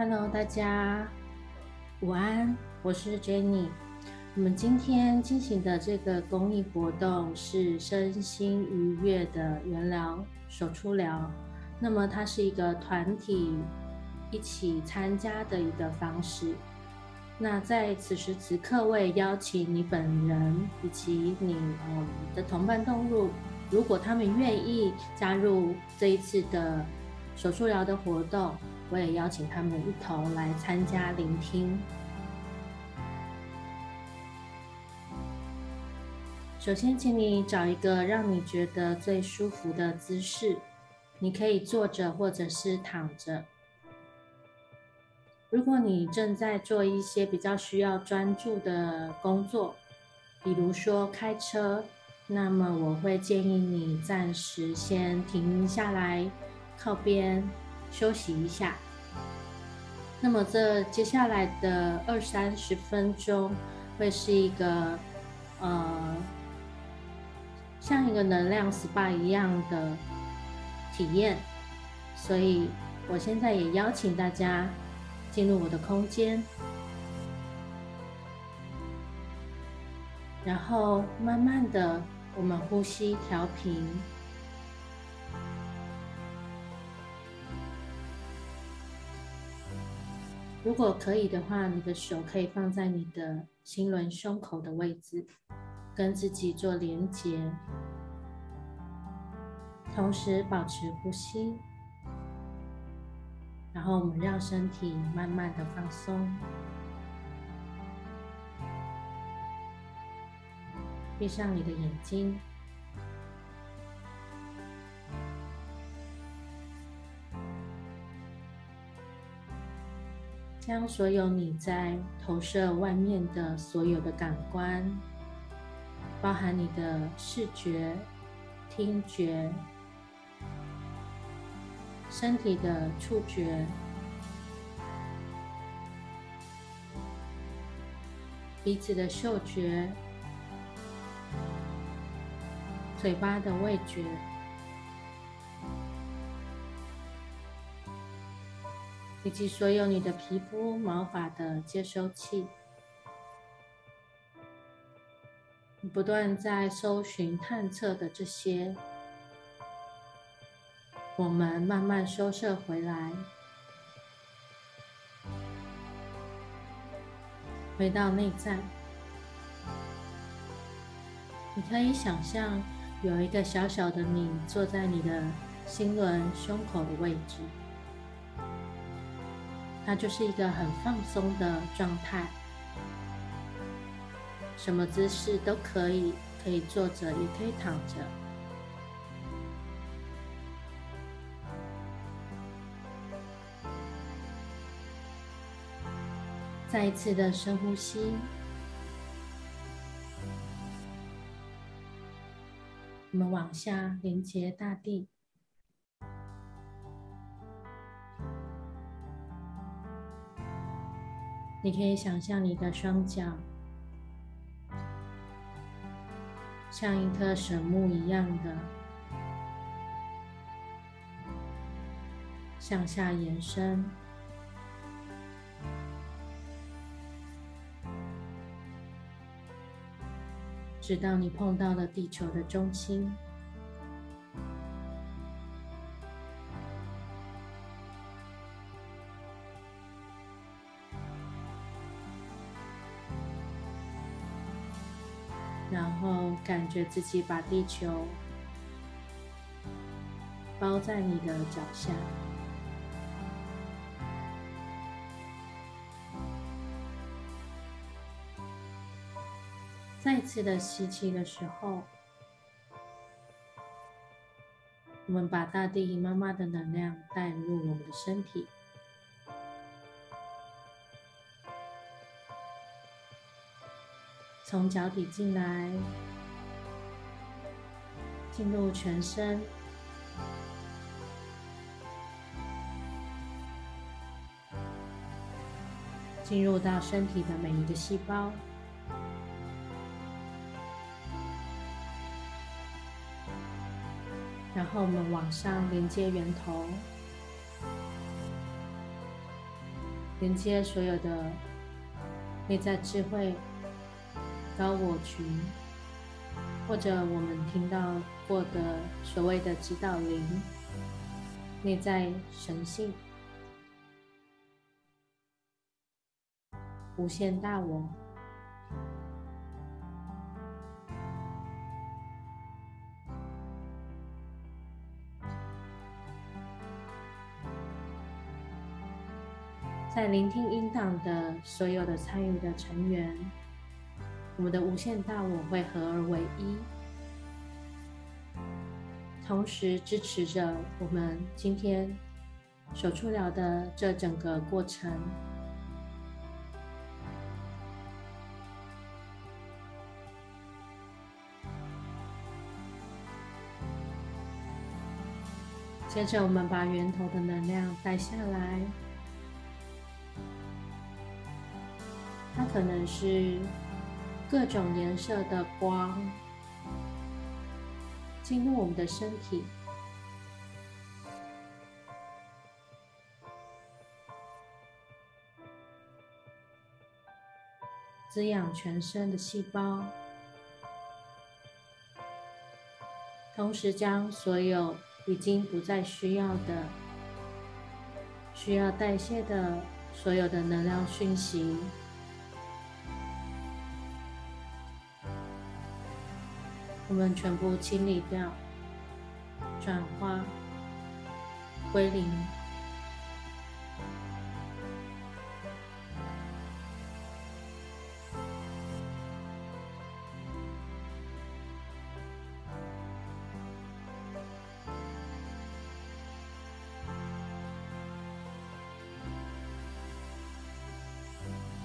Hello，大家午安，我是 Jenny。我们今天进行的这个公益活动是身心愉悦的源疗手触疗。那么它是一个团体一起参加的一个方式。那在此时此刻，我也邀请你本人以及你嗯的同伴动物，如果他们愿意加入这一次的手触疗的活动。我也邀请他们一同来参加聆听。首先，请你找一个让你觉得最舒服的姿势，你可以坐着或者是躺着。如果你正在做一些比较需要专注的工作，比如说开车，那么我会建议你暂时先停下来，靠边。休息一下。那么这接下来的二三十分钟会是一个呃，像一个能量 SPA 一样的体验。所以我现在也邀请大家进入我的空间，然后慢慢的我们呼吸调频。如果可以的话，你的手可以放在你的心轮胸口的位置，跟自己做连接，同时保持呼吸，然后我们让身体慢慢的放松，闭上你的眼睛。将所有你在投射外面的所有的感官，包含你的视觉、听觉、身体的触觉、鼻子的嗅觉、嘴巴的味觉。以及所有你的皮肤、毛发的接收器，不断在搜寻、探测的这些，我们慢慢收摄回来，回到内在。你可以想象有一个小小的你坐在你的心轮胸口的位置。那就是一个很放松的状态，什么姿势都可以，可以坐着，也可以躺着。再一次的深呼吸，我们往下连接大地。你可以想象你的双脚像一棵神木一样的向下延伸，直到你碰到了地球的中心。自己把地球包在你的脚下，再次的吸气的时候，我们把大地妈妈的能量带入我们的身体。从脚底进来，进入全身，进入到身体的每一个细胞，然后我们往上连接源头，连接所有的内在智慧、高我群，或者我们听到过的所谓的指导灵、内在神性、无限大我。在聆听音档的所有的参与的成员，我们的无限大我会合而为一，同时支持着我们今天手触疗的这整个过程。接着，我们把源头的能量带下来。它可能是各种颜色的光进入我们的身体，滋养全身的细胞，同时将所有已经不再需要的、需要代谢的所有的能量讯息。我们全部清理掉、转化、归零。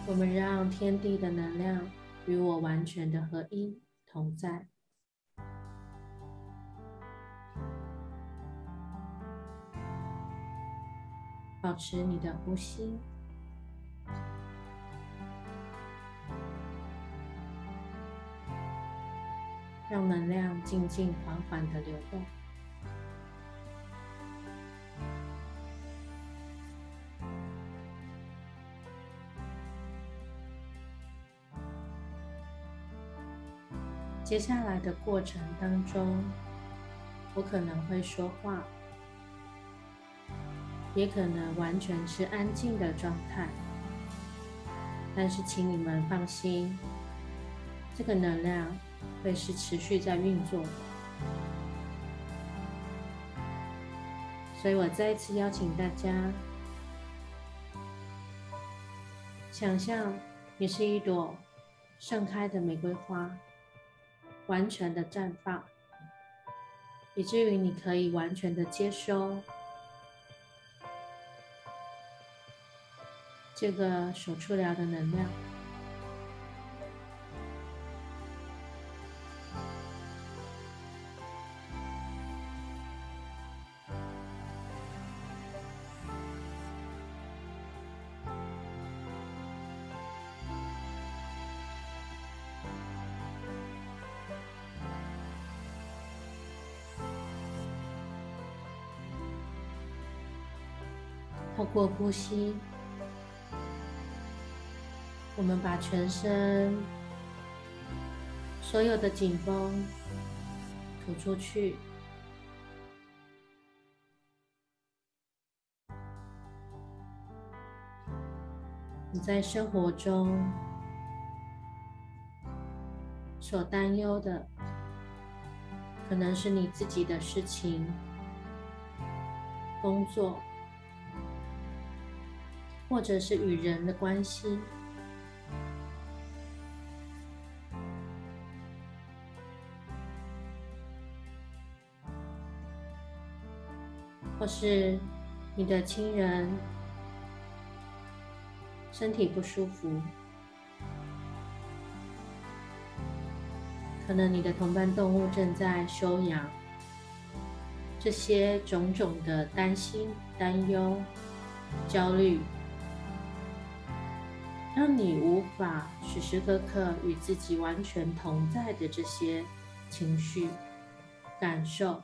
我们让天地的能量与我完全的合一同在。保持你的呼吸，让能量静静缓缓的流动。接下来的过程当中，我可能会说话。也可能完全是安静的状态，但是请你们放心，这个能量会是持续在运作。所以我再一次邀请大家，想象你是一朵盛开的玫瑰花，完全的绽放，以至于你可以完全的接收。这个手触疗的能量，透过呼吸。我们把全身所有的紧绷吐出去。你在生活中所担忧的，可能是你自己的事情、工作，或者是与人的关系。或是你的亲人身体不舒服，可能你的同伴动物正在休养，这些种种的担心、担忧、焦虑，让你无法时时刻刻与自己完全同在的这些情绪、感受。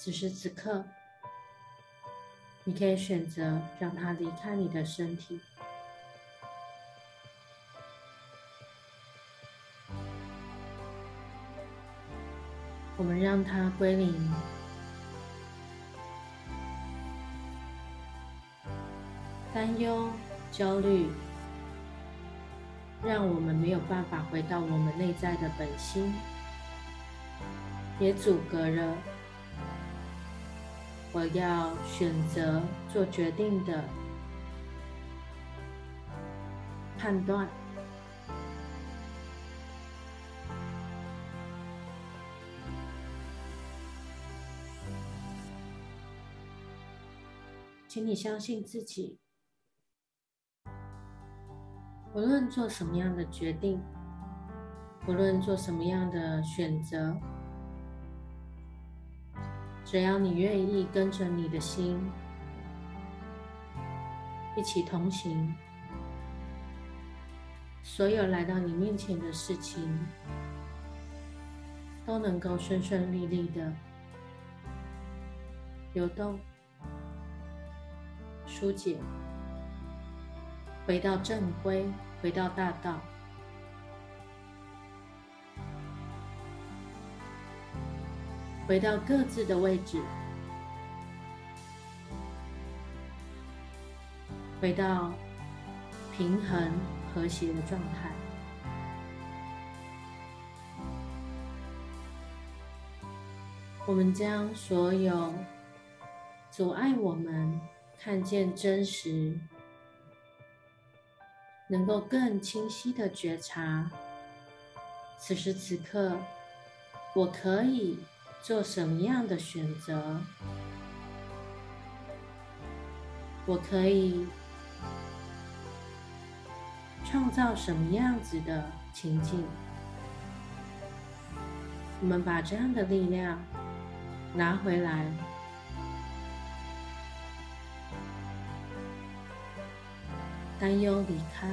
此时此刻，你可以选择让它离开你的身体。我们让它归零。担忧、焦虑，让我们没有办法回到我们内在的本心，也阻隔了我要选择做决定的判断。请你相信自己，无论做什么样的决定，无论做什么样的选择，只要你愿意跟着你的心一起同行，所有来到你面前的事情都能够顺顺利利的流动。疏解，回到正规，回到大道，回到各自的位置，回到平衡和谐的状态。我们将所有阻碍我们。看见真实，能够更清晰的觉察，此时此刻，我可以做什么样的选择？我可以创造什么样子的情境？我们把这样的力量拿回来。担忧离开，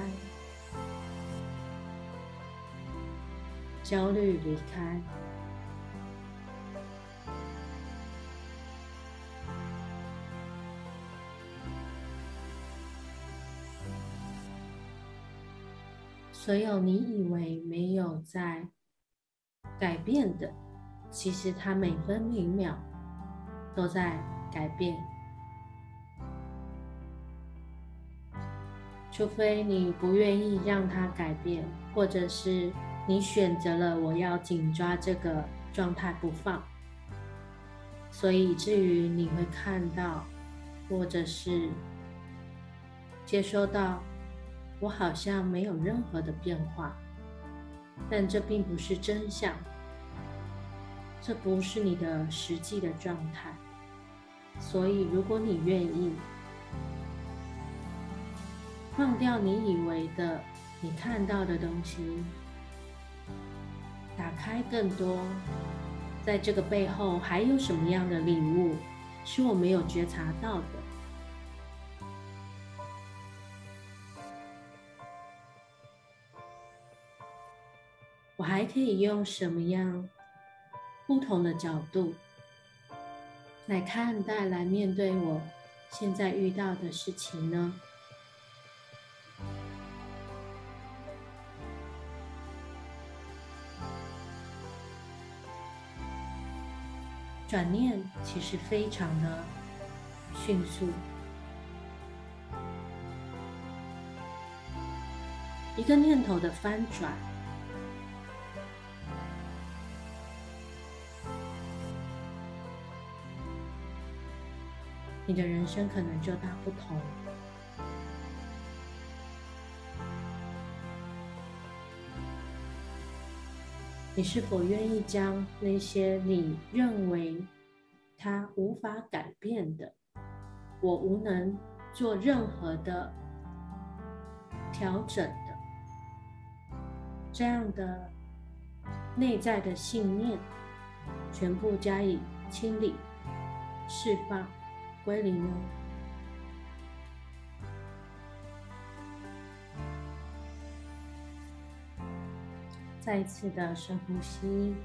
焦虑离开，所有你以为没有在改变的，其实它每分每秒都在改变。除非你不愿意让它改变，或者是你选择了我要紧抓这个状态不放，所以以至于你会看到，或者是接收到，我好像没有任何的变化，但这并不是真相，这不是你的实际的状态，所以如果你愿意。放掉你以为的、你看到的东西，打开更多，在这个背后还有什么样的礼物是我没有觉察到的？我还可以用什么样不同的角度来看待、来面对我现在遇到的事情呢？转念其实非常的迅速，一个念头的翻转，你的人生可能就大不同。你是否愿意将那些你认为它无法改变的，我无能做任何的调整的，这样的内在的信念，全部加以清理、释放、归零呢？再一次的深呼吸，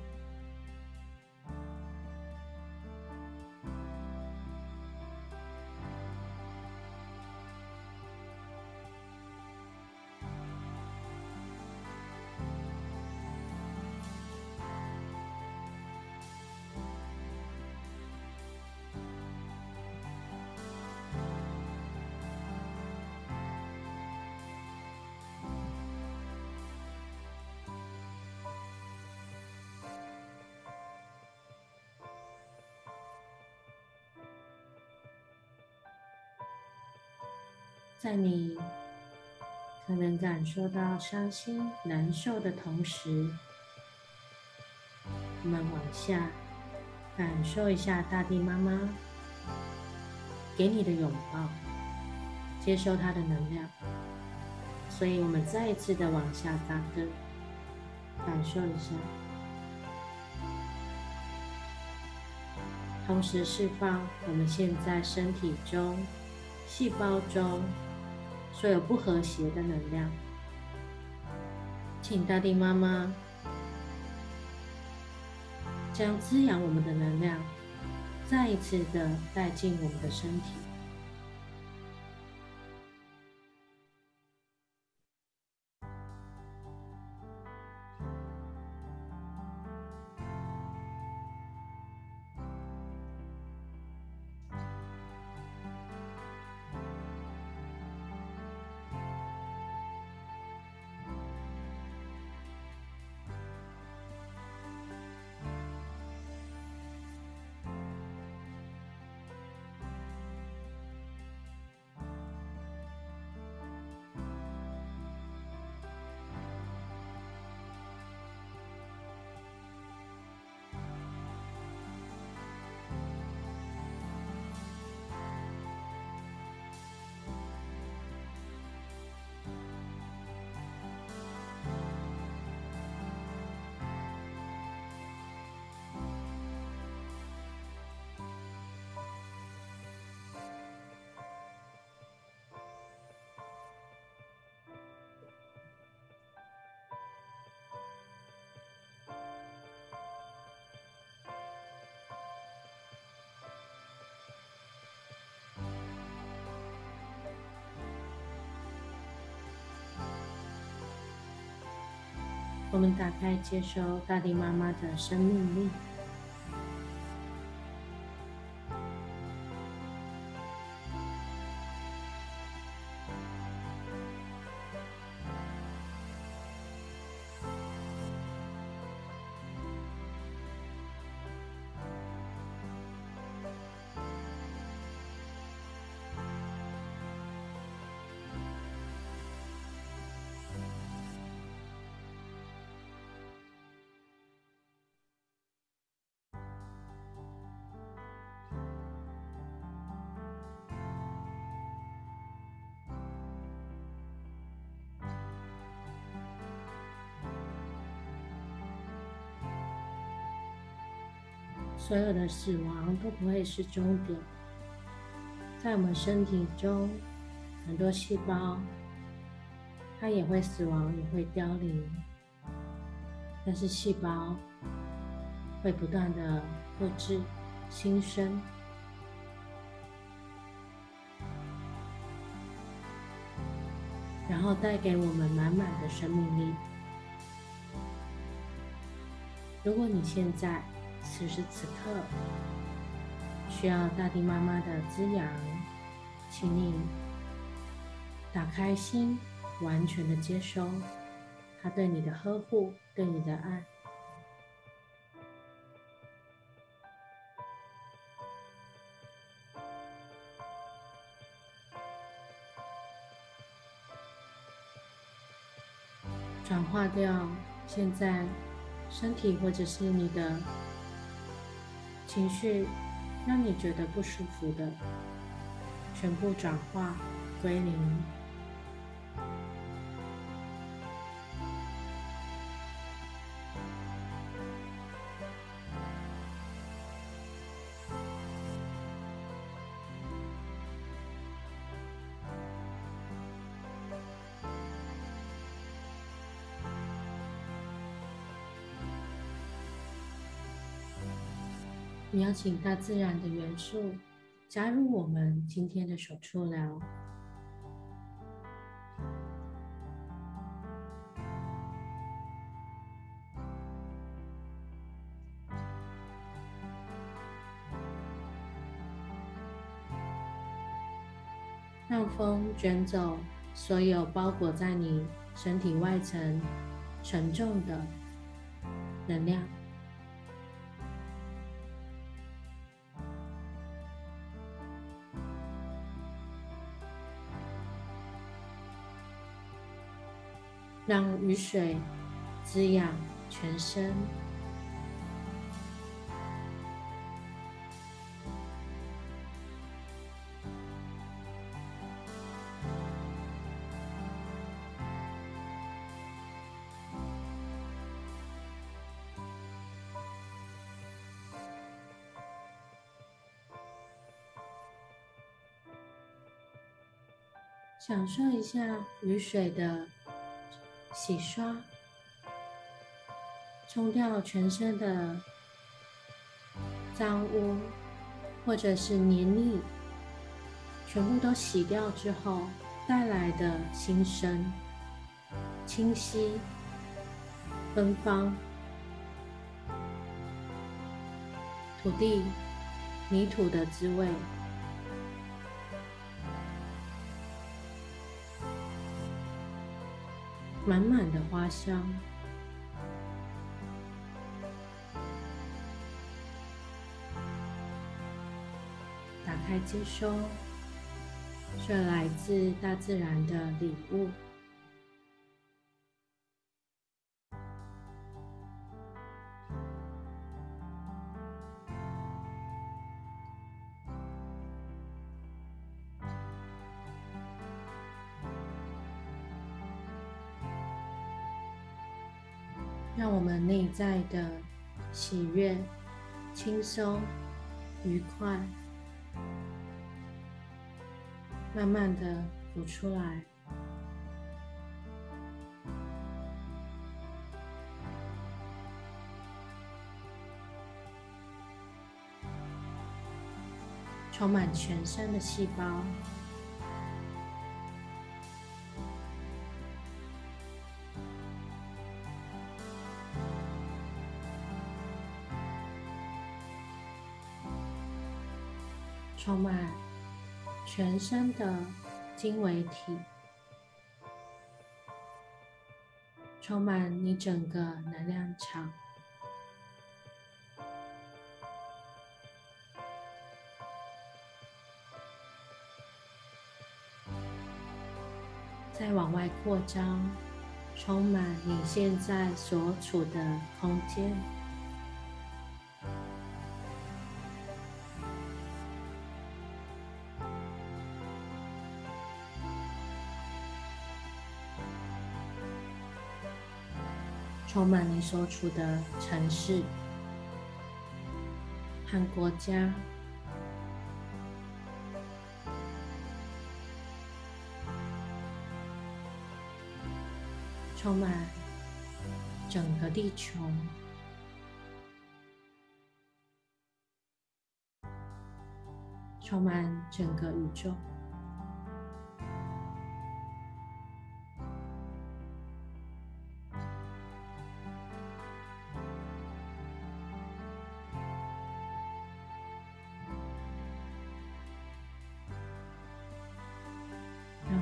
在你可能感受到伤心、难受的同时，我们往下感受一下大地妈妈给你的拥抱，接收她的能量。所以，我们再一次的往下扎根，感受一下，同时释放我们现在身体中、细胞中。所有不和谐的能量，请大地妈妈将滋养我们的能量再一次的带进我们的身体。我们打开接收大地妈妈的生命力。所有的死亡都不会是终点，在我们身体中，很多细胞它也会死亡，也会凋零，但是细胞会不断的复制、新生，然后带给我们满满的生命力。如果你现在，此时此刻，需要大地妈妈的滋养，请你打开心，完全的接收她对你的呵护，对你的爱，转化掉现在身体或者是你的。情绪让你觉得不舒服的，全部转化为零。你要请大自然的元素加入我们今天的手触疗，让风卷走所有包裹在你身体外层沉重的能量。让雨水滋养全身。享受一下雨水的洗刷，冲掉全身的脏污或者是黏腻，全部都洗掉之后带来的新生、清晰、芬芳，土地、泥土的滋味。满满的花香，打开接收，这来自大自然的礼物。在的喜悦、轻松、愉快，慢慢的浮出来。充满全身的细胞。充满全身的经纬体，充满你整个能量场，再往外扩张，充满你现在所处的空间。充满你所处的城市和国家，充满整个地球，充满整个宇宙。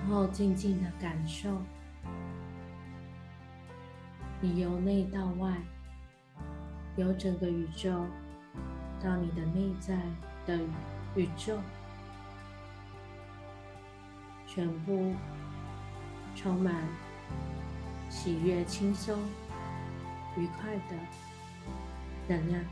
后静静的感受，你由内到外，由整个宇宙到你的内在的宇宙，全部充满喜悦、轻松、愉快的能量。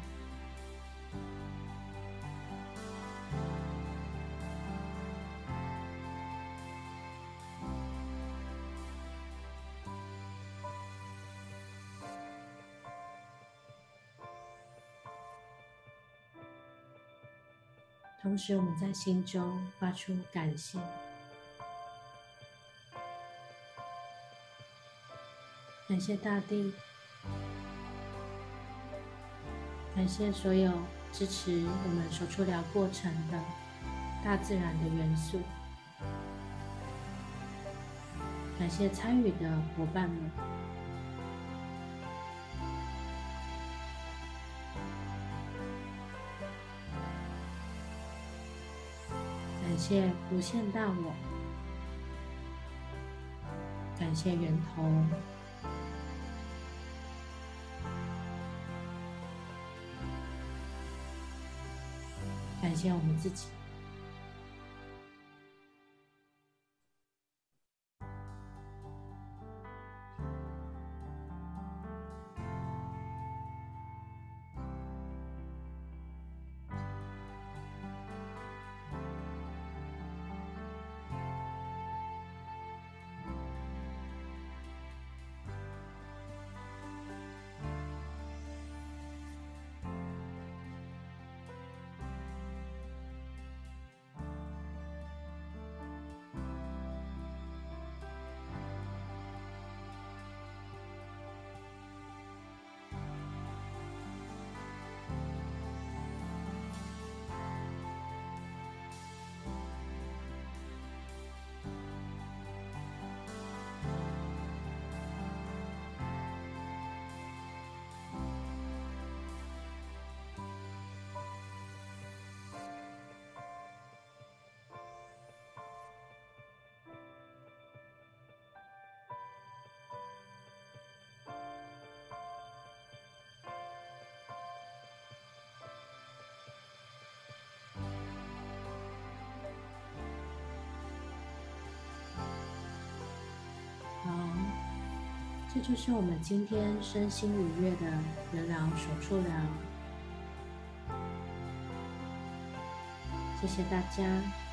同时，我们在心中发出感谢，感谢大地，感谢所有支持我们手触疗过程的大自然的元素，感谢参与的伙伴们。谢无限大我，感谢源头，感谢我们自己。这就是我们今天身心愉悦的人疗手触疗。谢谢大家。